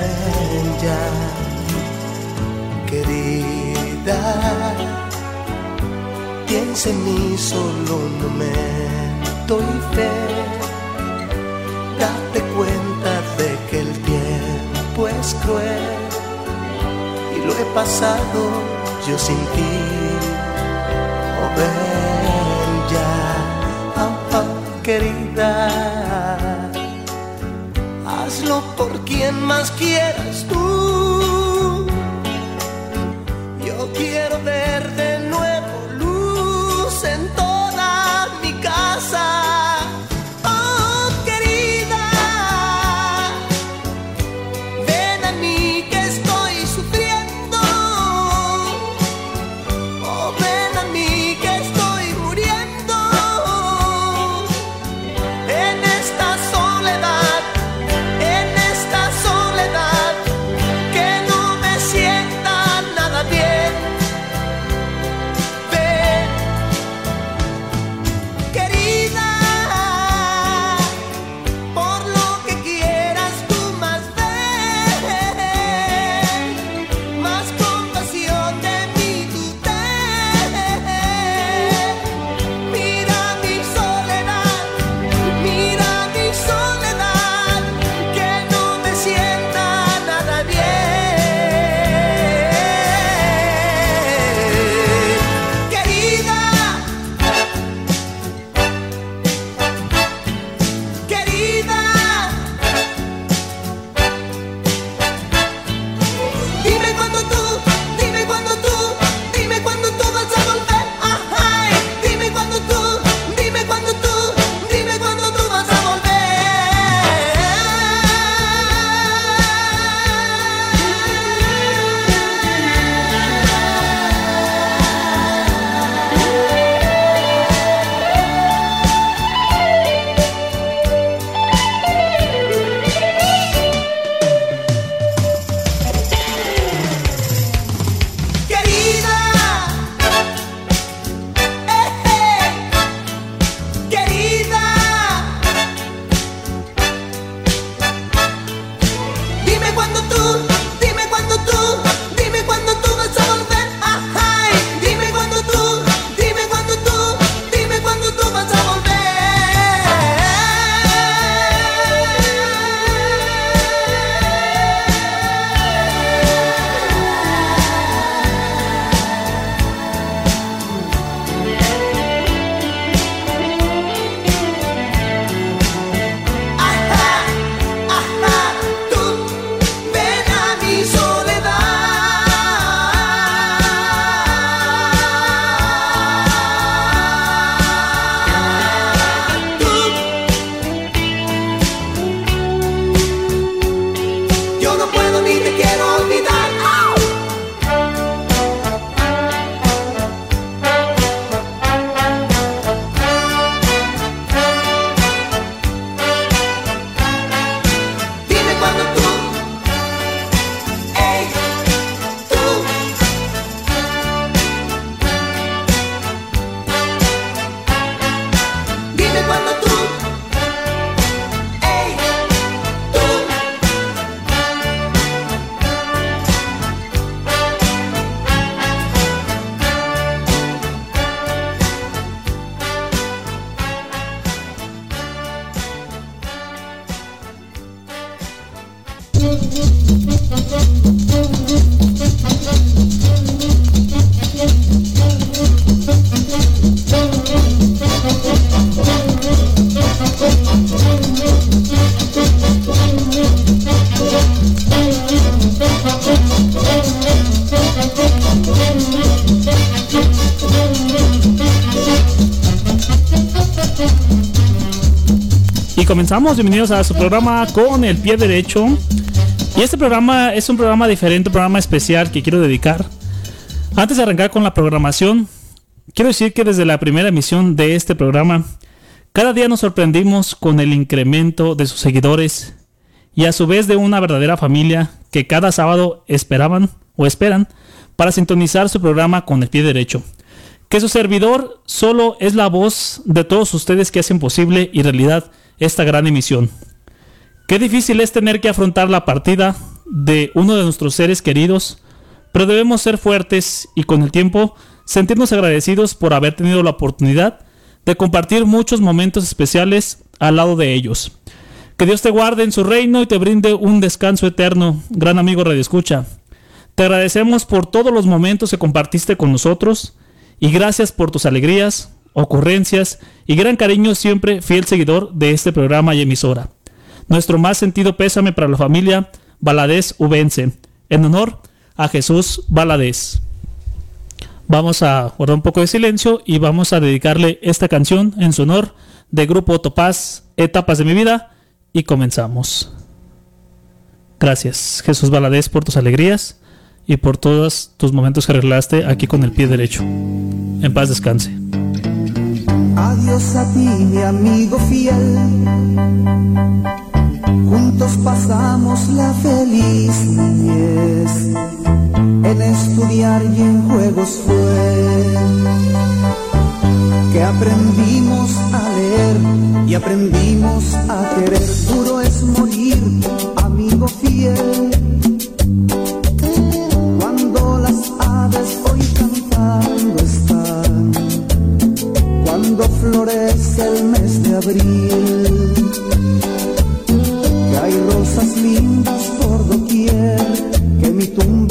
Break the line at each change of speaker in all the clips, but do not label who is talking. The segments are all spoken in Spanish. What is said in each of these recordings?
bella, querida.
Piensa en mí solo un momento y
fe, date cuenta de que el tiempo es cruel y lo he pasado yo sin ti, oh bella, oh, oh, querida por quien más quieras tú. Yo quiero verte.
Comenzamos, bienvenidos a su programa con el pie derecho. Y este programa es un programa diferente, un programa especial que quiero dedicar. Antes de arrancar con la programación, quiero decir que desde la primera emisión de este programa, cada día nos sorprendimos con el incremento de sus seguidores y a su vez de una verdadera familia que cada sábado esperaban o esperan para sintonizar su programa con el pie derecho. Que su servidor solo es la voz de todos ustedes que hacen posible y realidad esta gran emisión. Qué difícil es tener que afrontar la partida de uno de nuestros seres queridos, pero debemos ser fuertes y con el tiempo sentirnos agradecidos por haber tenido la oportunidad de compartir muchos momentos especiales al lado de ellos. Que Dios te guarde en su reino y te brinde un descanso eterno, gran amigo Radio Escucha. Te agradecemos por todos los momentos que compartiste con nosotros y gracias por tus alegrías, ocurrencias y gran cariño siempre fiel seguidor de este programa y emisora. Nuestro más sentido pésame para la familia Valadez Ubense, en honor a Jesús Valadez. Vamos a guardar un poco de silencio y vamos a dedicarle esta canción en su honor de Grupo Topaz, Etapas de mi vida, y comenzamos. Gracias, Jesús Valadez, por tus alegrías y por todos tus momentos que arreglaste aquí con el pie derecho. En paz descanse.
Adiós a ti, mi amigo fiel. Juntos pasamos la feliz niñez. En estudiar y en juegos fue que aprendimos a leer y aprendimos a querer. Duro es morir, amigo fiel. Cuando las aves florece el mes de abril, que hay rosas lindas por doquier que mi tumba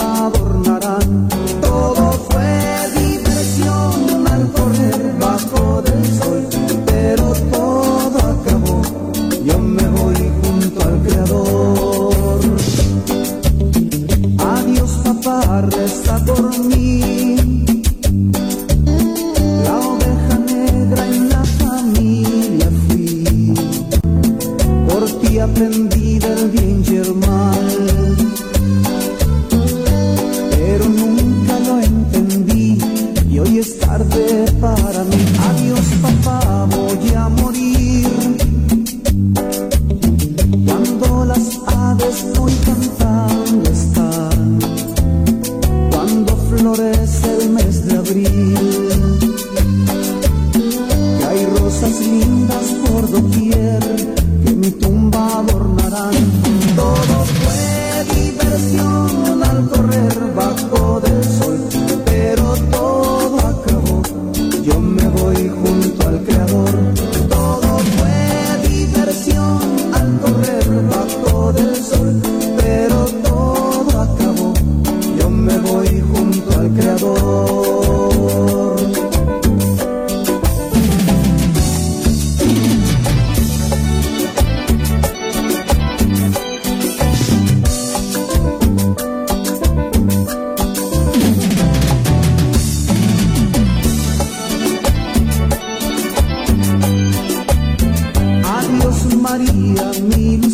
Adiós María, mi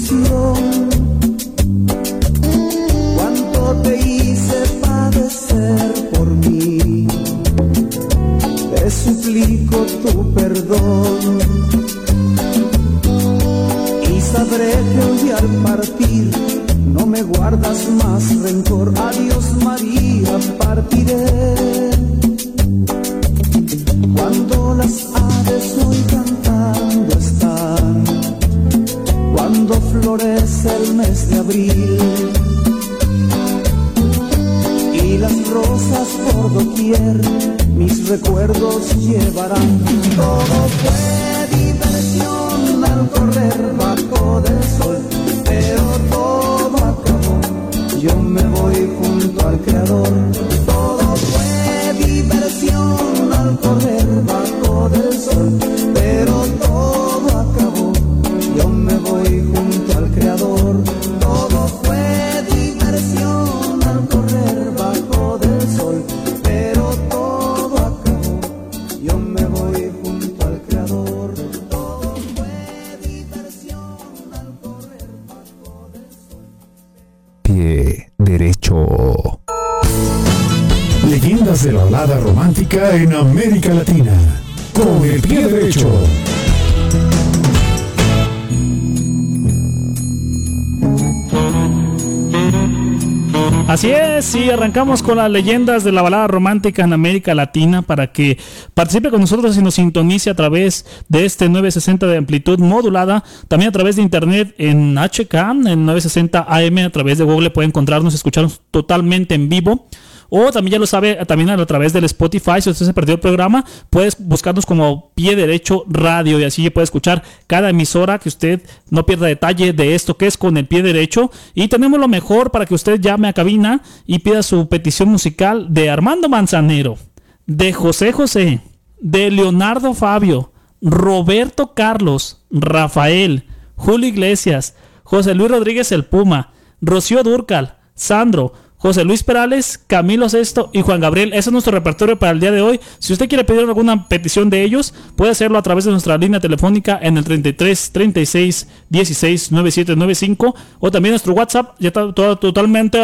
Así es, y arrancamos con las leyendas de la balada romántica en América Latina para que participe con nosotros y nos sintonice a través de este 960 de amplitud modulada, también a través de internet en HK, en 960 AM, a través de Google puede encontrarnos, escucharnos totalmente en vivo. O también ya lo sabe, también a través del Spotify, si usted se perdió el programa, puedes buscarnos como Pie Derecho Radio y así puede escuchar cada emisora que usted no pierda detalle de esto que es con el pie derecho. Y tenemos lo mejor para que usted llame a cabina y pida su petición musical de Armando Manzanero, de José José, de Leonardo Fabio, Roberto Carlos, Rafael, Julio Iglesias, José Luis Rodríguez el Puma, Rocío Durcal, Sandro, José Luis Perales, Camilo Sesto y Juan Gabriel. Ese es nuestro repertorio para el día de hoy. Si usted quiere pedir alguna petición de ellos, puede hacerlo a través de nuestra línea telefónica en el 33 36 16 9795 o también nuestro WhatsApp ya está totalmente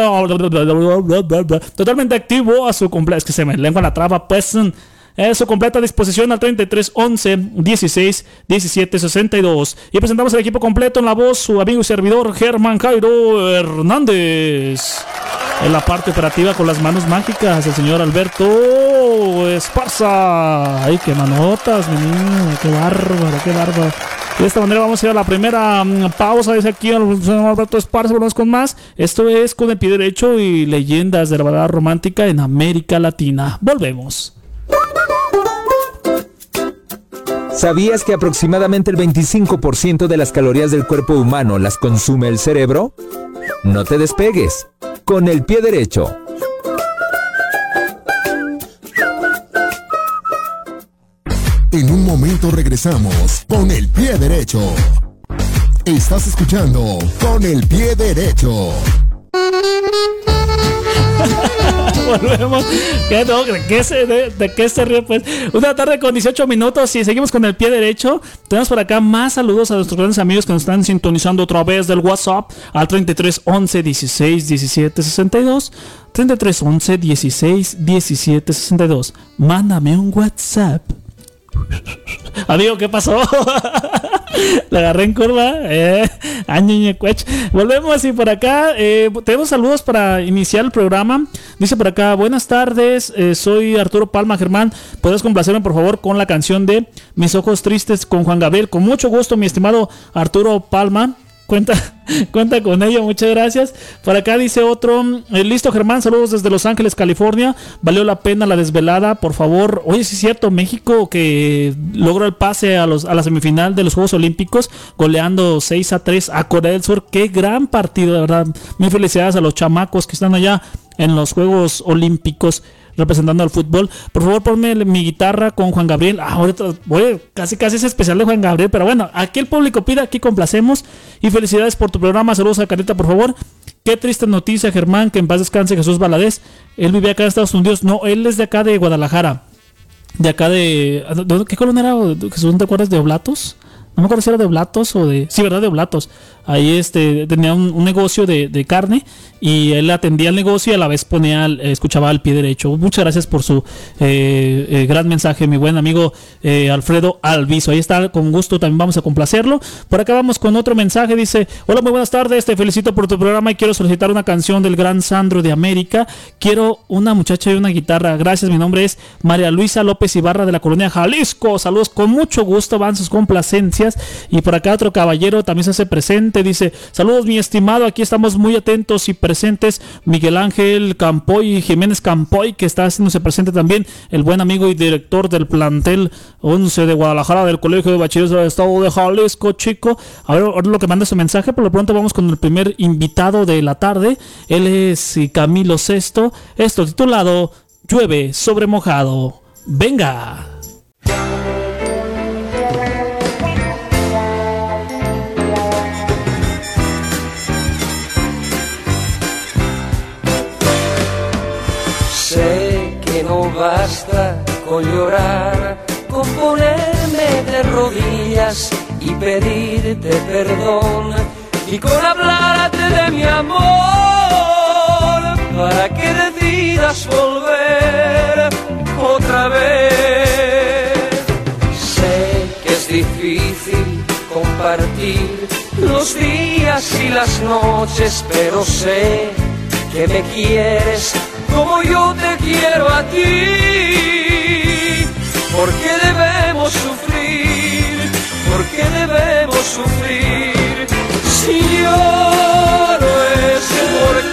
totalmente activo a su cumpleaños. Es que se me lengua la traba, pues eh, su completa disposición al 33 11 16 17 62. Y presentamos el equipo completo en la voz, su amigo y servidor Germán Jairo Hernández. En la parte operativa con las manos mágicas, el señor Alberto Esparza. Ay, qué manotas, mi niño, qué bárbaro, qué bárbaro. De esta manera vamos a ir a la primera mm, pausa. Dice aquí el señor Alberto Esparza, volvemos con más. Esto es con el pie derecho y leyendas de la verdad romántica en América Latina. Volvemos.
¿Sabías que aproximadamente el 25% de las calorías del cuerpo humano las consume el cerebro? No te despegues. Con el pie derecho.
En un momento regresamos con el pie derecho. Estás escuchando con el pie derecho.
Volvemos. ¿De, qué se, de, qué se ríe? Pues una tarde con 18 minutos y seguimos con el pie derecho. Tenemos por acá más saludos a nuestros grandes amigos que nos están sintonizando otra vez del WhatsApp al 33 11 16 17 62. 33 11 16 17 62. Mándame un WhatsApp. Amigo, ¿qué pasó? La agarré en curva. Eh, Volvemos y por acá eh, tenemos saludos para iniciar el programa. Dice por acá, buenas tardes, eh, soy Arturo Palma Germán. ¿Puedes complacerme por favor con la canción de Mis ojos tristes con Juan Gabriel? Con mucho gusto, mi estimado Arturo Palma cuenta, cuenta con ello, muchas gracias. Por acá dice otro, eh, listo Germán, saludos desde Los Ángeles, California. Valió la pena la desvelada, por favor. Oye, sí es cierto, México que logró el pase a, los, a la semifinal de los Juegos Olímpicos, goleando 6 a 3 a Corea del Sur. Qué gran partido, de verdad. Mil felicidades a los chamacos que están allá en los Juegos Olímpicos representando al fútbol. Por favor, ponme mi guitarra con Juan Gabriel. Ah, ahorita voy, casi casi es especial de Juan Gabriel, pero bueno, aquí el público pide, aquí complacemos. Y felicidades por tu programa. Saludos a Carita, por favor. Qué triste noticia, Germán, que en paz descanse Jesús Valadez. Él vivía acá en Estados Unidos. No, él es de acá de Guadalajara. De acá de. ¿Qué colonia era? Jesús, ¿te acuerdas de Oblatos? No me acuerdo si era de Oblatos o de. Sí, ¿verdad? De Oblatos. Ahí este, tenía un, negocio de, carne y él atendía el negocio y a la vez ponía, escuchaba al pie derecho. Muchas gracias por su eh, eh, gran mensaje, mi buen amigo eh, Alfredo Alviso. Ahí está, con gusto también vamos a complacerlo. Por acá vamos con otro mensaje. Dice: Hola, muy buenas tardes. Te felicito por tu programa y quiero solicitar una canción del gran Sandro de América. Quiero una muchacha y una guitarra. Gracias. Mi nombre es María Luisa López Ibarra de la colonia Jalisco. Saludos con mucho gusto. Van sus complacencias. Y por acá otro caballero también se hace presente Dice, saludos mi estimado, aquí estamos muy atentos y presentes. Miguel Ángel Campoy, Jiménez Campoy, que está haciéndose presente también, el buen amigo y director del plantel 11 de Guadalajara del Colegio de Bachilleres del Estado de Jalisco, chico. A ver, ahora lo que manda su mensaje, por lo pronto vamos con el primer invitado de la tarde. Él es Camilo Sesto. Esto titulado Llueve sobre mojado. Venga.
Basta con llorar, con ponerme de rodillas y pedirte perdón y con hablarte de mi amor para que decidas volver otra vez. Sé que es difícil compartir los días y las noches, pero sé que me quieres como yo te quiero a ti. ¿Por qué debemos sufrir? ¿Por qué debemos sufrir? Si lloro es porque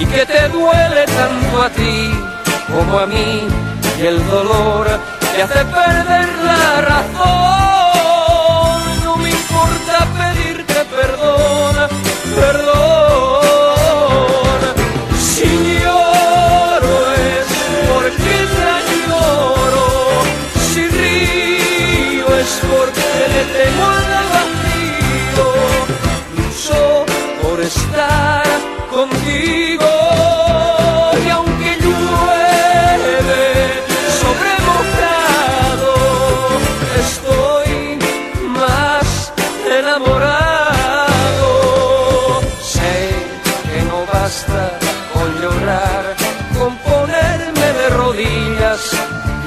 y que te duele tanto a ti como a mí y el dolor te hace perder la razón.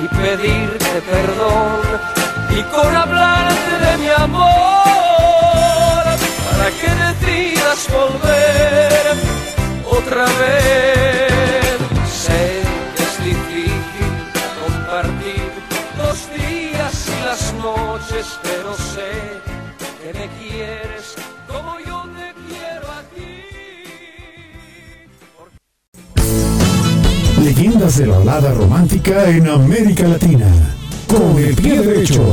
Y pedirte perdón y con hablarte de mi amor para que decidas volver otra vez.
Leyendas de la balada romántica en América Latina. Con el pie derecho.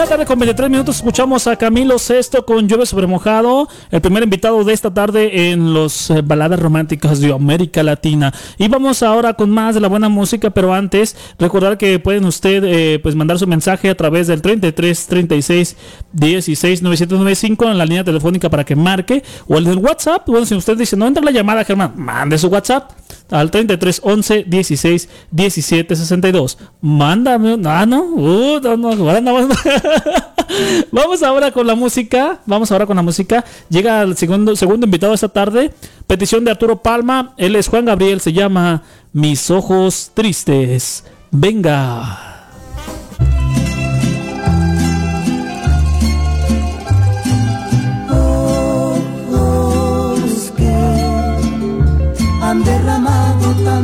Una tarde con 23 minutos escuchamos a Camilo Sesto con Llueve sobre mojado, el primer invitado de esta tarde en los eh, baladas románticas de América Latina. Y vamos ahora con más de la buena música, pero antes recordar que pueden usted eh, pues mandar su mensaje a través del 33 36 16 995 en la línea telefónica para que marque o el del WhatsApp. Bueno, si usted dice no entra la llamada, Germán, mande su WhatsApp al 33 11 16 17 62. Mándame, ah, no, uh, no, Vamos ahora con la música. Vamos ahora con la música. Llega el segundo, segundo invitado esta tarde. Petición de Arturo Palma. Él es Juan Gabriel. Se llama Mis ojos tristes. Venga.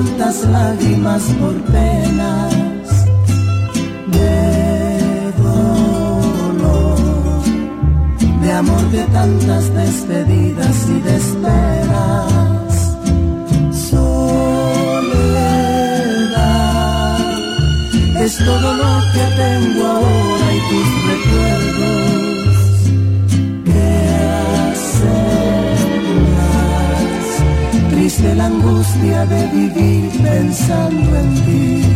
Tantas lágrimas por penas de dolor, de amor de tantas despedidas y de esperas. Soledad es todo lo que tengo ahora y tus recuerdos que hacen triste la angustia de vivir pensando en ti. Ojos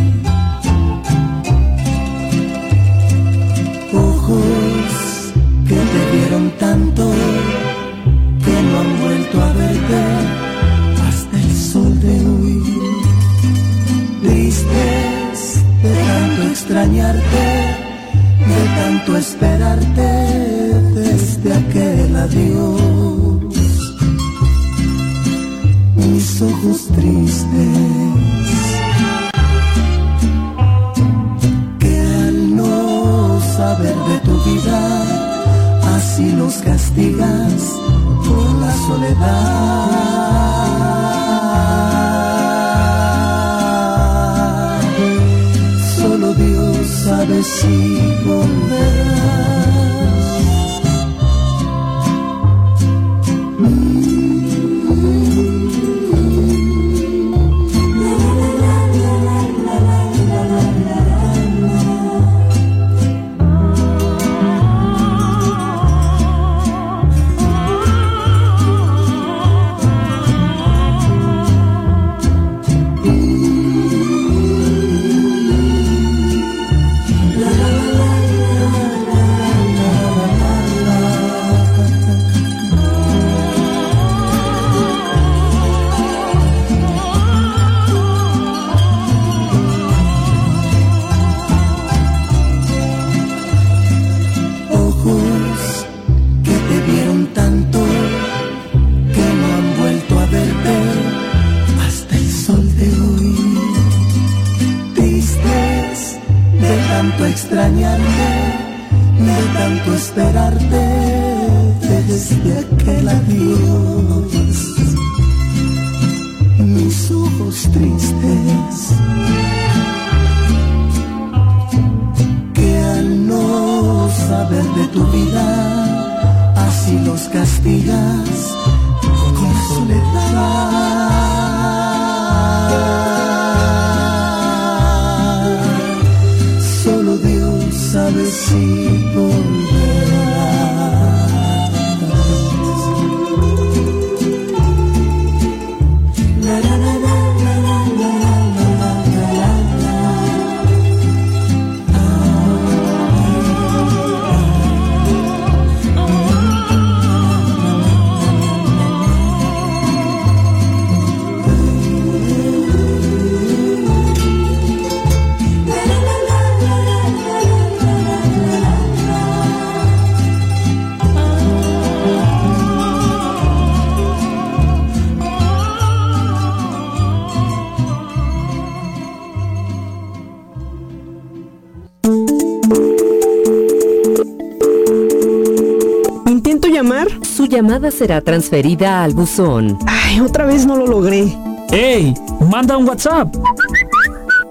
llamada será transferida al buzón.
Ay, otra vez no lo logré.
¡Ey! Manda un WhatsApp.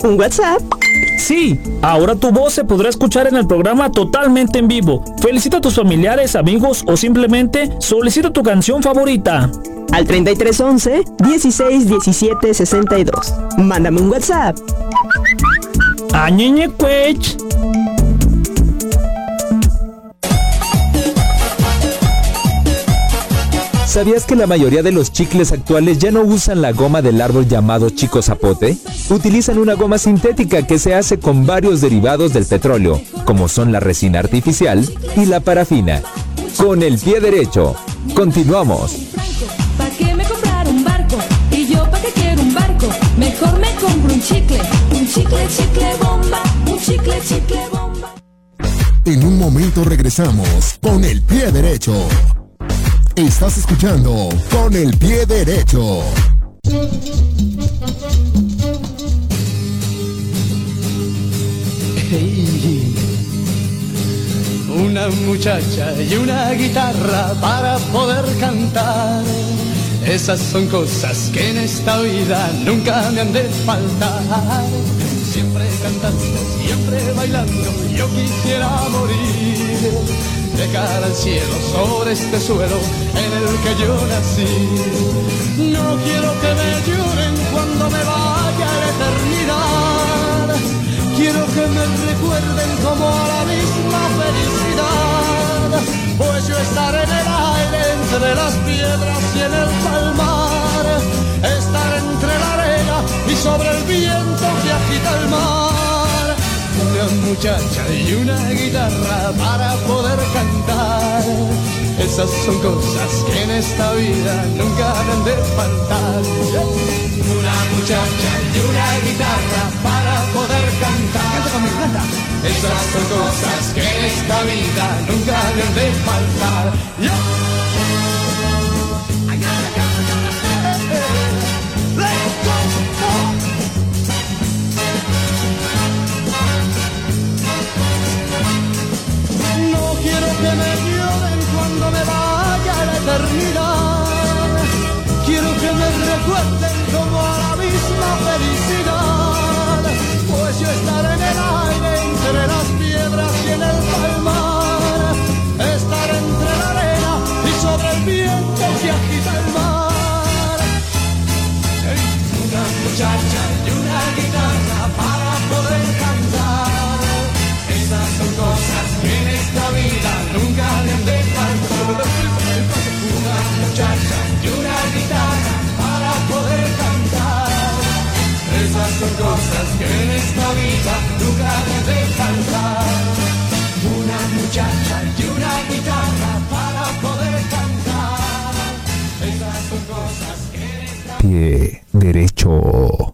¿Un WhatsApp?
Sí, ahora tu voz se podrá escuchar en el programa totalmente en vivo. Felicita a tus familiares, amigos o simplemente solicita tu canción favorita.
Al 3311 16 17 62. Mándame un WhatsApp.
Añeñe cuech.
¿Sabías que la mayoría de los chicles actuales ya no usan la goma del árbol llamado chico zapote? Utilizan una goma sintética que se hace con varios derivados del petróleo, como son la resina artificial y la parafina. Con el pie derecho. Continuamos.
¿Para qué me comprar un barco? Y yo para qué quiero un barco. Mejor me compro un chicle. Un chicle, chicle bomba. Un chicle, chicle bomba.
En un momento regresamos con el pie derecho. Estás escuchando con el pie derecho.
Una muchacha y una guitarra para poder cantar. Esas son cosas que en esta vida nunca me han de faltar. Siempre cantando, siempre bailando, yo quisiera morir. De cara al cielo, sobre este suelo en el que yo nací. No quiero que me lloren cuando me vaya a la eternidad. Quiero que me recuerden como a la misma felicidad. Pues yo estaré en el aire entre las piedras y en el palmar. Estar entre la arena y sobre el viento que agita el mar. Una muchacha y una guitarra para poder cantar. Esas son cosas que en esta vida nunca deben de faltar. Una muchacha y una guitarra para poder cantar. Canta conmigo, canta. Esas son cosas que en esta vida nunca deben de faltar. Que me lloren cuando me vaya a la eternidad. Quiero que me recuerden como a la misma felicidad. Que en esta vida nunca deben de faltar. Una muchacha y una guitarra para poder cantar. Esas son cosas que en esta
Pie derecho.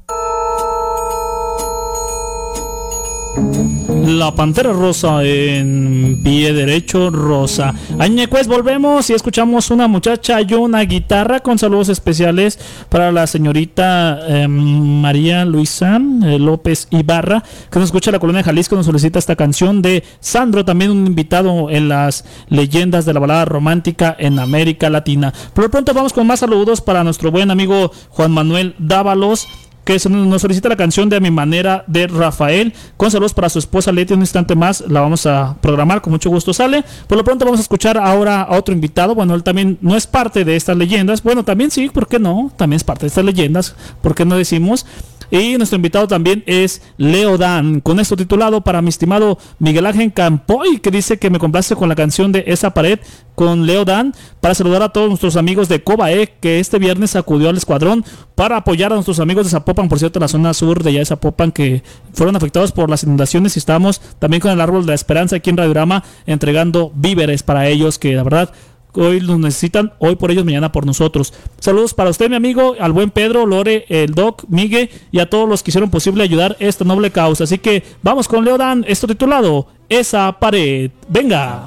La Pantera Rosa en pie derecho, rosa. Añecuez, volvemos y escuchamos una muchacha y una guitarra con saludos especiales para la señorita eh, María Luisa eh, López Ibarra, que nos escucha la colonia de Jalisco, nos solicita esta canción de Sandro, también un invitado en las leyendas de la balada romántica en América Latina. Por lo pronto vamos con más saludos para nuestro buen amigo Juan Manuel Dávalos que nos solicita la canción de A mi manera de Rafael. Con saludos para su esposa Leti. Un instante más la vamos a programar, con mucho gusto sale. Por lo pronto vamos a escuchar ahora a otro invitado. Bueno, él también no es parte de estas leyendas. Bueno, también sí, ¿por qué no? También es parte de estas leyendas. ¿Por qué no decimos? Y nuestro invitado también es Leo Dan, con esto titulado para mi estimado Miguel Ángel Campoy, que dice que me complace con la canción de Esa pared con Leo Dan, para saludar a todos nuestros amigos de Cobae, que este viernes acudió al escuadrón para apoyar a nuestros amigos de Zapopan, por cierto, la zona sur de allá de Zapopan, que fueron afectados por las inundaciones y estamos también con el árbol de la esperanza aquí en Radiorama entregando víveres para ellos, que la verdad hoy los necesitan, hoy por ellos, mañana por nosotros. Saludos para usted, mi amigo, al buen Pedro, Lore, el Doc, Miguel y a todos los que hicieron posible ayudar esta noble causa. Así que vamos con Leodan, esto titulado Esa pared. Venga.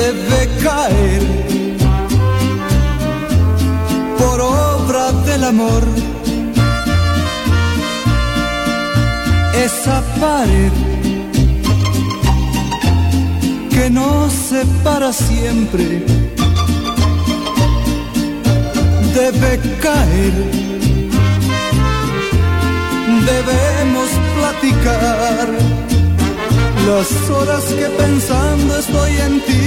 debe caer por obra del amor. Esa pared que nos separa siempre debe caer. Debemos platicar las horas que pensando estoy en ti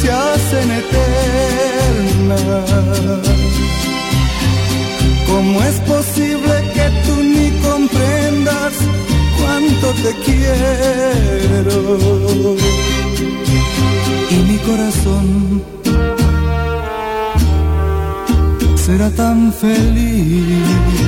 se hacen eternas. ¿Cómo es posible que tú ni comprendas cuánto te quiero? Y mi corazón será tan feliz.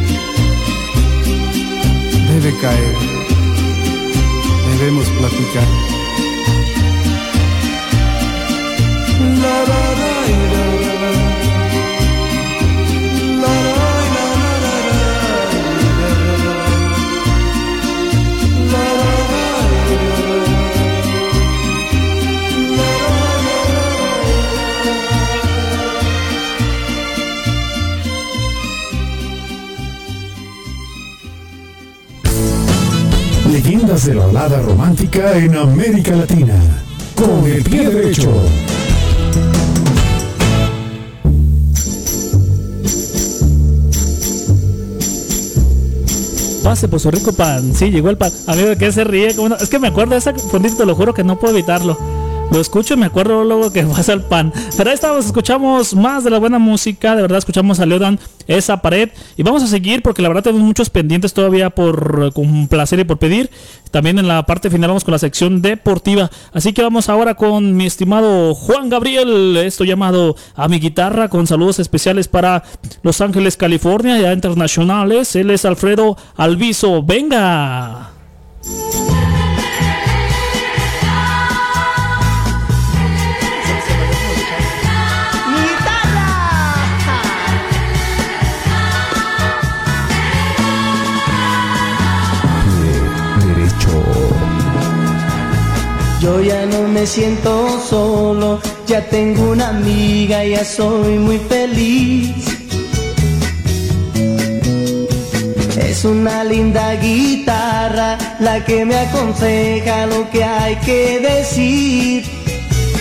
debe caer, debemos platicar.
De la balada romántica en América Latina. Con el pie derecho.
Pase Pozo Rico pan. Sí, llegó el pan. Amigo, ¿de qué se ríe? Es que me acuerdo de esa fondita, te lo juro que no puedo evitarlo. Lo escucho me acuerdo luego que pasa el pan. Pero ahí estamos, escuchamos más de la buena música. De verdad, escuchamos a Leodan esa pared. Y vamos a seguir porque la verdad tenemos muchos pendientes todavía por complacer y por pedir. También en la parte final vamos con la sección deportiva. Así que vamos ahora con mi estimado Juan Gabriel. Esto llamado a mi guitarra. Con saludos especiales para Los Ángeles, California, ya internacionales. Él es Alfredo Alviso. Venga.
Yo ya no me siento solo, ya tengo una amiga, ya soy muy feliz. Es una linda guitarra la que me aconseja lo que hay que decir.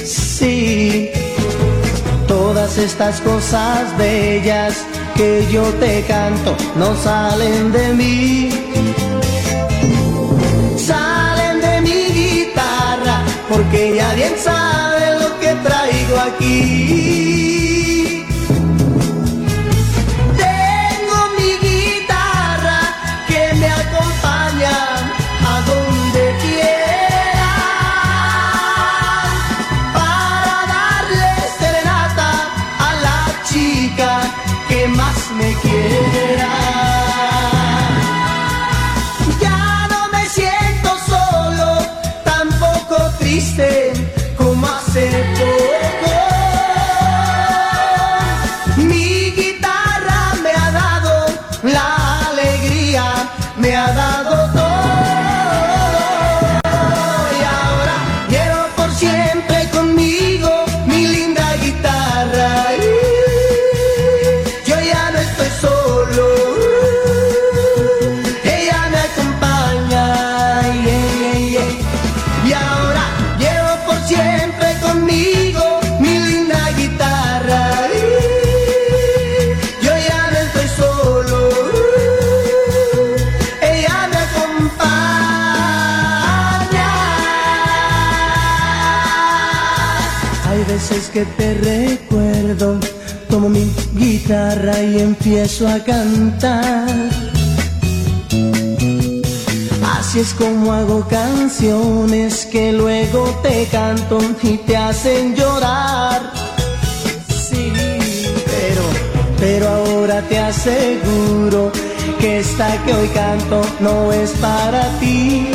Sí, todas estas cosas bellas que yo te canto no salen de mí porque ya bien sabe lo que traigo aquí. Empiezo a cantar. Así es como hago canciones que luego te canto y te hacen llorar. Sí, pero, pero ahora te aseguro que esta que hoy canto no es para ti.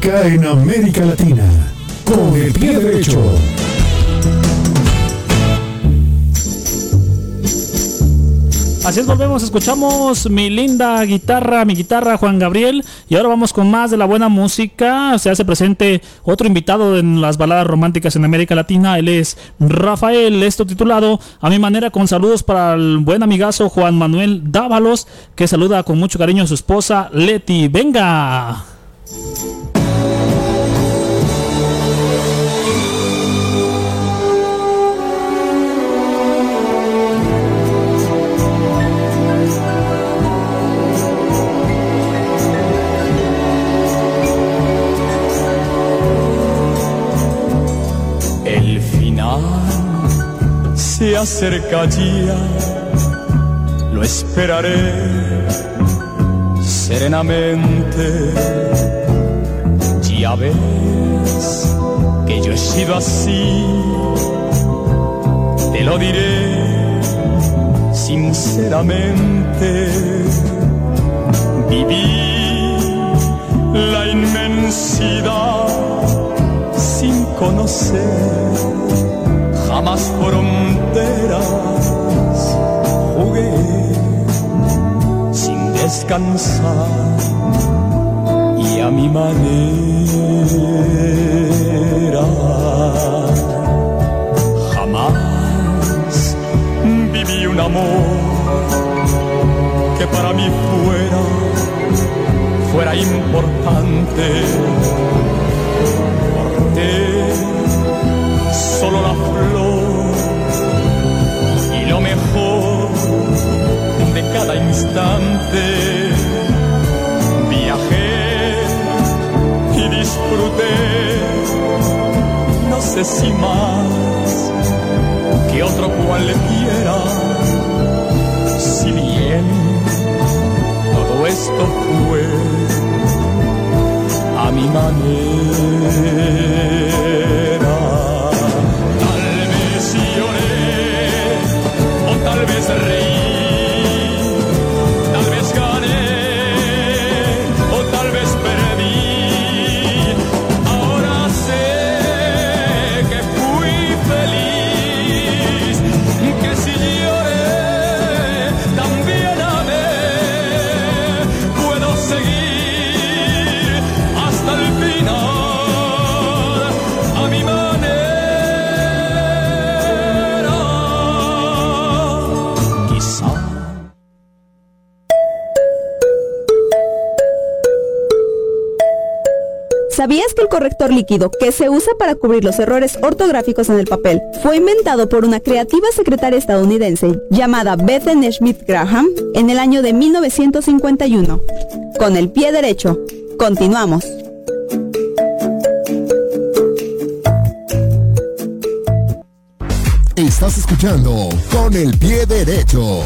Romántica en América Latina. Con el pie derecho.
Así es, volvemos, escuchamos mi linda guitarra, mi guitarra Juan Gabriel. Y ahora vamos con más de la buena música. Se hace presente otro invitado en las baladas románticas en América Latina. Él es Rafael, esto titulado A mi manera, con saludos para el buen amigazo Juan Manuel Dávalos, que saluda con mucho cariño a su esposa Leti. ¡Venga!
Acerca ya, lo esperaré serenamente. Ya ves que yo he sido así, te lo diré sinceramente. Viví la inmensidad sin conocer jamás fronteras. Jugué sin descansar y a mi manera. Jamás viví un amor que para mí fuera, fuera importante. Solo la flor y lo mejor de cada instante. Viajé y disfruté, no sé si más que otro cualquiera, si bien todo esto fue a mi manera.
¿Sabías que el corrector líquido que se usa para cubrir los errores ortográficos en el papel fue inventado por una creativa secretaria estadounidense llamada Bethany Schmidt Graham en el año de 1951? Con el pie derecho. Continuamos.
Estás escuchando con el pie derecho.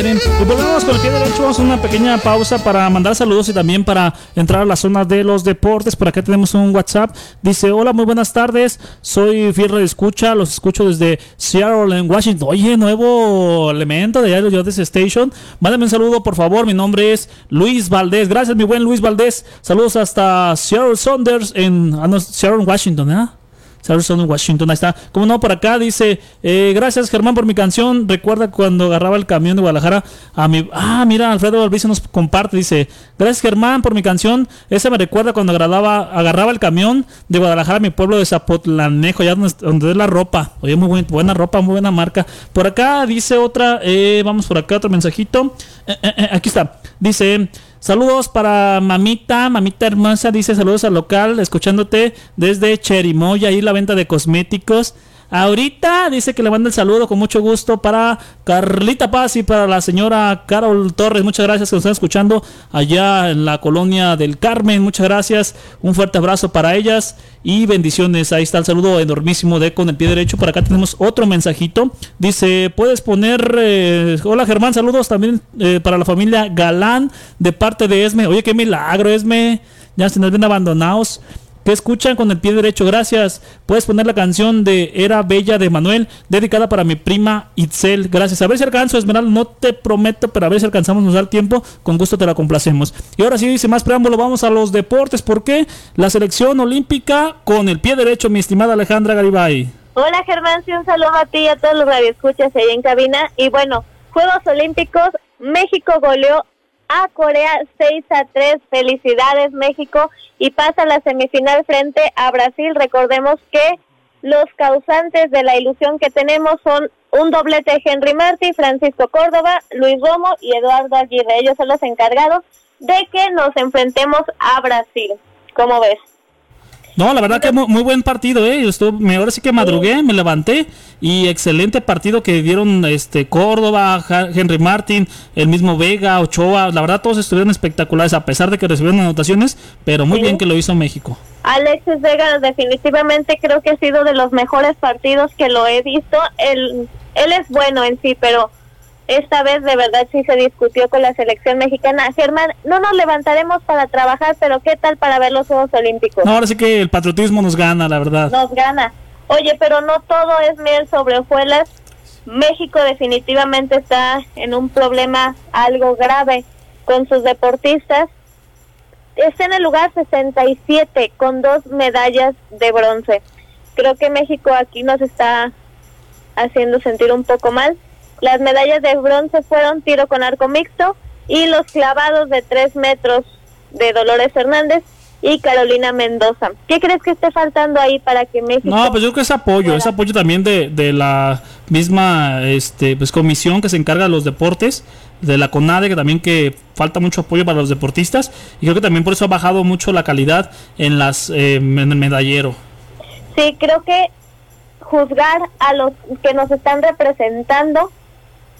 Y volvemos con el pie derecho. Vamos a una pequeña pausa para mandar saludos y también para entrar a la zona de los deportes. Por acá tenemos un WhatsApp. Dice: Hola, muy buenas tardes. Soy Fiel de Escucha. Los escucho desde Seattle, en Washington. Oye, nuevo elemento de Diario Yodes Station. Mándame un saludo, por favor. Mi nombre es Luis Valdés. Gracias, mi buen Luis Valdés. Saludos hasta Seattle Saunders en ah, Seattle, Washington, ¿eh? Sarson, Washington, ahí está. Como no, por acá dice, eh, gracias Germán por mi canción. Recuerda cuando agarraba el camión de Guadalajara a mi... Ah, mira, Alfredo Albizu nos comparte, dice, gracias Germán por mi canción. Esa me recuerda cuando agarraba, agarraba el camión de Guadalajara a mi pueblo de Zapotlanejo, allá donde, es la ropa. Oye, muy buen- buena ropa, muy buena marca. Por acá dice otra, eh, vamos por acá, otro mensajito. Eh, eh, aquí está. Dice... Saludos para mamita, mamita hermosa, dice saludos al local, escuchándote desde Cherimoya, ahí la venta de cosméticos. Ahorita dice que le manda el saludo con mucho gusto para Carlita Paz y para la señora Carol Torres. Muchas gracias que nos están escuchando allá en la colonia del Carmen. Muchas gracias. Un fuerte abrazo para ellas y bendiciones. Ahí está el saludo enormísimo de con el pie derecho. Por acá tenemos otro mensajito. Dice, puedes poner... eh, hola Germán, saludos también eh, para la familia Galán de parte de Esme. Oye, qué milagro, Esme. Ya se nos ven abandonados. ¿Qué escuchan con el pie derecho? Gracias. Puedes poner la canción de Era Bella de Manuel, dedicada para mi prima Itzel. Gracias. A ver si alcanzo, Esmeralda. No te prometo, pero a ver si alcanzamos nos da el tiempo. Con gusto te la complacemos. Y ahora sí, dice más preámbulo, vamos a los deportes. ¿Por qué? La selección olímpica con el pie derecho, mi estimada Alejandra Garibay.
Hola Germán, sí, un saludo a ti y a todos los radioescuchas ahí en cabina. Y bueno, Juegos Olímpicos, México goleó a Corea 6 a 3. Felicidades México y pasa la semifinal frente a Brasil. Recordemos que los causantes de la ilusión que tenemos son un doblete Henry Martí, Francisco Córdoba, Luis Romo y Eduardo Aguirre. Ellos son los encargados de que nos enfrentemos a Brasil. ¿Cómo ves?
No, la verdad que muy, muy buen partido, eh. Yo estuve, me- ahora sí que madrugué, me levanté y excelente partido que dieron este Córdoba, Henry Martin, el mismo Vega, Ochoa. La verdad todos estuvieron espectaculares a pesar de que recibieron anotaciones, pero muy
Sí.
bien que lo hizo México.
Alexis Vega definitivamente creo que ha sido de los mejores partidos que lo he visto. Él, él es bueno en sí, pero esta vez de verdad sí se discutió con la selección mexicana. Germán, no nos levantaremos para trabajar, pero ¿qué tal para ver los Juegos Olímpicos?
No, ahora sí que el patriotismo nos gana, la verdad.
Nos gana. Oye, pero no todo es miel sobre hojuelas. México definitivamente está en un problema algo grave con sus deportistas. Está en el lugar 67 con dos medallas de bronce. Creo que México aquí nos está haciendo sentir un poco mal. Las medallas de bronce fueron tiro con arco mixto y los clavados de 3 metros de Dolores Hernández y Carolina Mendoza. ¿Qué crees que esté faltando ahí para que México...
No, pues yo creo que es apoyo, es apoyo también de, de la misma este, pues, comisión que se encarga de los deportes, de la CONADE, que también que falta mucho apoyo para los deportistas, y creo que también por eso ha bajado mucho la calidad en las eh, en el medallero.
Sí, creo que juzgar a los que nos están representando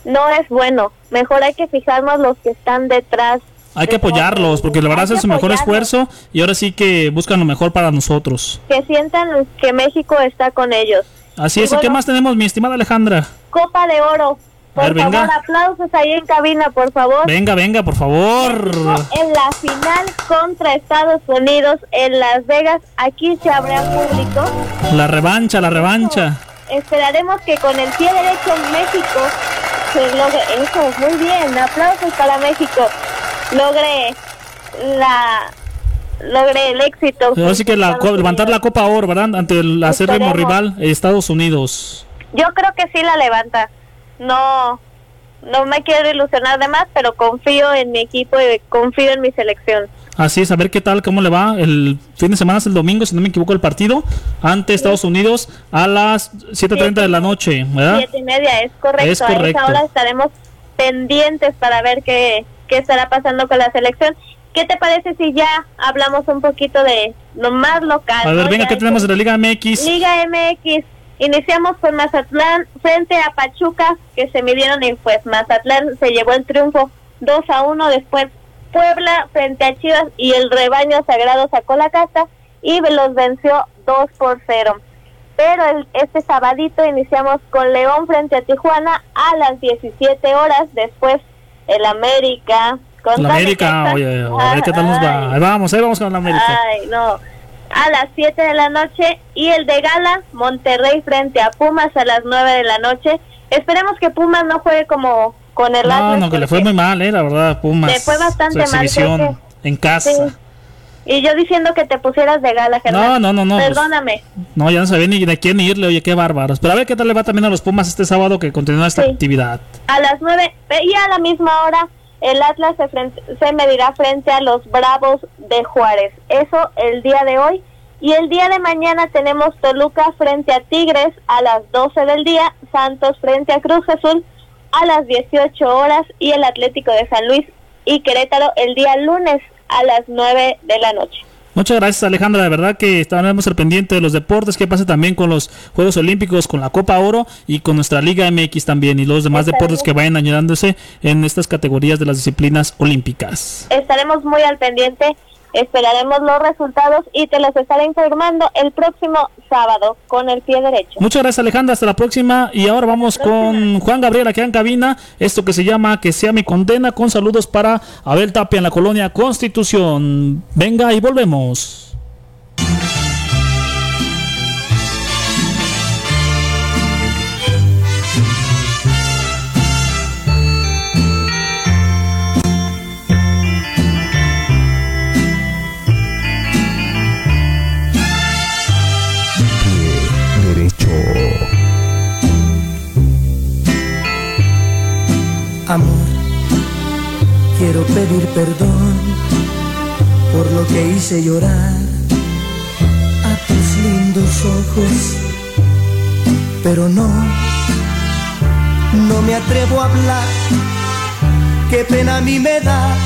no es bueno. Mejor hay que fijarnos los que están detrás.
Hay que apoyarlos, porque la verdad hacen su mejor esfuerzo y ahora sí que buscan lo mejor para nosotros.
Que sientan que México está con ellos.
Así
Y
es, ¿y qué
bueno,
más tenemos, mi estimada Alejandra?
Copa de Oro. Por
venga.
favor, aplausos ahí en cabina, por favor.
Venga, venga, por favor.
En la final contra Estados Unidos en Las Vegas, aquí se habrá público.
La revancha, la revancha.
Esperaremos que con el pie derecho México se logre eso, muy bien, aplausos para México. Logre la logre el éxito.
Así que la, levantar la Copa Oro, ¿verdad? Ante el acérrimo rival, Estados Unidos.
Yo creo que sí la levanta. No no me quiero ilusionar de más, pero confío en mi equipo y confío en mi selección.
Así es, a ver qué tal, cómo le va. El fin de semana es el domingo, si no me equivoco, el partido ante Estados Unidos a las 7.30 de la noche, ¿verdad?
Siete y media, es correcto.
Es
A
correcto.
esa hora estaremos pendientes para ver qué, qué estará pasando con la selección. ¿Qué te parece si ya hablamos un poquito de lo más local?
A ver,
¿no?
venga, ¿qué tenemos de la Liga MX?
Liga MX. Iniciamos con Mazatlán frente a Pachuca, que se midieron y pues Mazatlán se llevó el triunfo 2 a 1. Después Puebla frente a Chivas y el rebaño sagrado sacó la casta y los venció 2 por 0. Pero el- este sabadito iniciamos con León frente a Tijuana a las 17 horas. Después el América
La América, oye, a ver qué tal nos va. Ahí vamos, ahí vamos con la América.
Ay, no. A las 7 de la noche y el de gala, Monterrey frente a Pumas a las 9 de la noche. Esperemos que Pumas no juegue como con el
No, no, que le fue muy mal, eh, la verdad, Pumas.
Le fue bastante
su
mal,
exhibición
creo
en casa.
Sí. Y yo diciendo que te pusieras de gala, Germán.
No, no, no, no, pues-
Perdóname.
No, ya no sabía ni de quién irle, oye, qué bárbaros. Pero a ver qué tal le va también a los Pumas este sábado que continúa esta
Sí.
actividad.
A las 9 y a la misma hora el Atlas se, frente- se medirá frente a los Bravos de Juárez. Eso el día de hoy. Y el día de mañana tenemos Toluca frente a Tigres a las 12 del día, Santos frente a Cruz Azul a las 18 horas y el Atlético de San Luis y Querétaro el día lunes a las 9 de la noche.
Muchas gracias Alejandra, de verdad que estaremos al pendiente de los deportes, qué pasa también con los Juegos Olímpicos, con la Copa Oro y con nuestra Liga MX también y los demás deportes que vayan añadándose en estas categorías de las disciplinas olímpicas.
Estaremos muy al pendiente, esperaremos los resultados y te los estaré informando el próximo sábado con el pie derecho.
Muchas gracias Alejandra, hasta la próxima y ahora vamos con Juan Gabriel aquí en cabina, esto que se llama Que sea mi condena, con saludos para Abel Tapia en la colonia Constitución. Venga y volvemos.
Pedir perdón por lo que hice llorar a tus lindos ojos, pero no, no me atrevo a hablar. Qué pena a mí me da,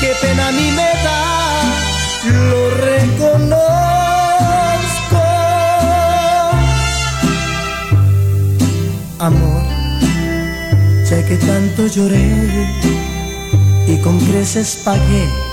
qué pena a mí me da lo reconozco. Amor, sé que tanto lloré y con creces pagué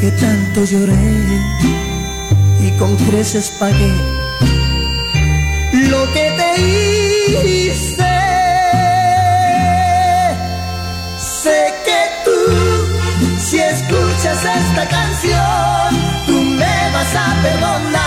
que tanto lloré y con creces pagué lo que te hice. Sé que tú, si escuchas esta canción, tú me vas a perdonar.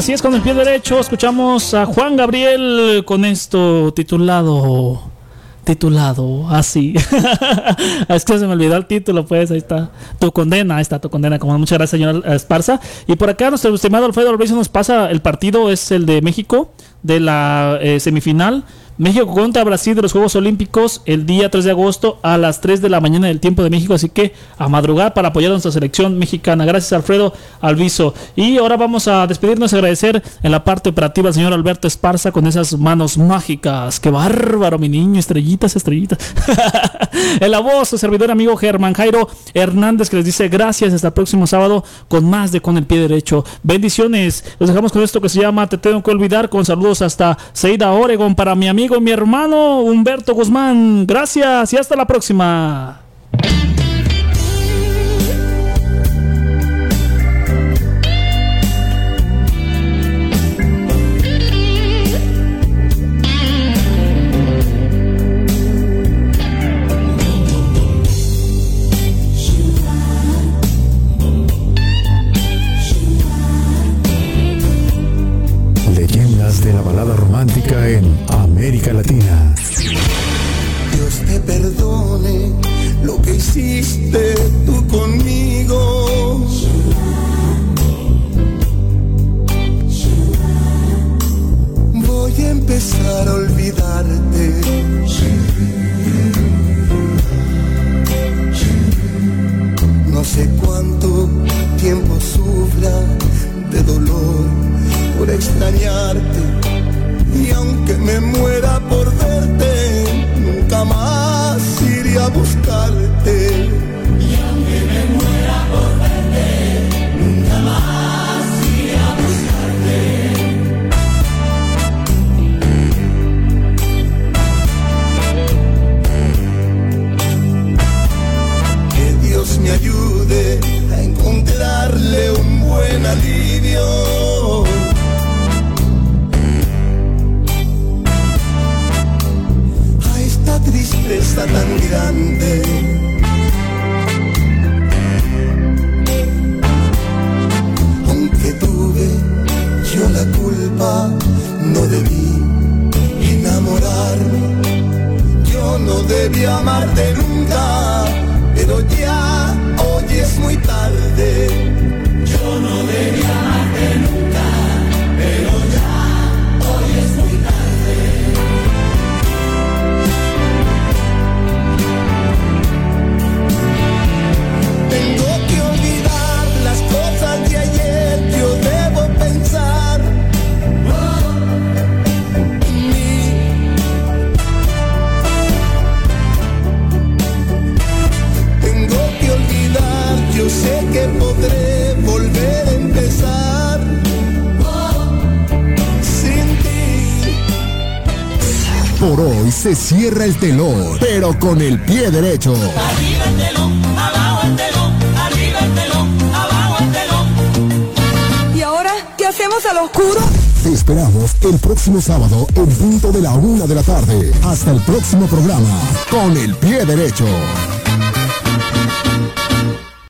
Así es, con el pie derecho escuchamos a Juan Gabriel con esto titulado. Titulado, así. es que se me olvidó el título, pues ahí está. Tu condena, ahí está tu condena. Como muchas gracias, señor Esparza. Y por acá, nuestro estimado Alfredo Alvarez nos pasa el partido, es el de México, de la eh, semifinal. México contra Brasil de los Juegos Olímpicos el día 3 de agosto a las 3 de la mañana del tiempo de México. Así que a madrugar para apoyar a nuestra selección mexicana. Gracias, Alfredo Alviso. Y ahora vamos a despedirnos y agradecer en la parte operativa al señor Alberto Esparza con esas manos mágicas. ¡Qué bárbaro, mi niño! Estrellitas, estrellitas. en la voz, su servidor amigo Germán Jairo Hernández que les dice gracias hasta el próximo sábado con más de Con el Pie Derecho. Bendiciones. Los dejamos con esto que se llama Te Tengo que Olvidar con saludos hasta Seida, Oregon para mi amigo, mi hermano Humberto Guzmán. Gracias y hasta la próxima.
Leyendas de la balada romántica en América Latina.
Dios te perdone lo que hiciste tú conmigo. Voy a empezar a olvidarte. No sé cuánto tiempo sufra de dolor por extrañarte. Y aunque me muera por verte, nunca más iré a buscarte.
Cierra el telón, pero con el pie derecho.
Arriba el telón, abajo el telón, arriba el telón, abajo el telón.
¿Y ahora qué hacemos al oscuro?
Te esperamos el próximo sábado en punto de la una de la tarde. Hasta el próximo programa, con el pie derecho.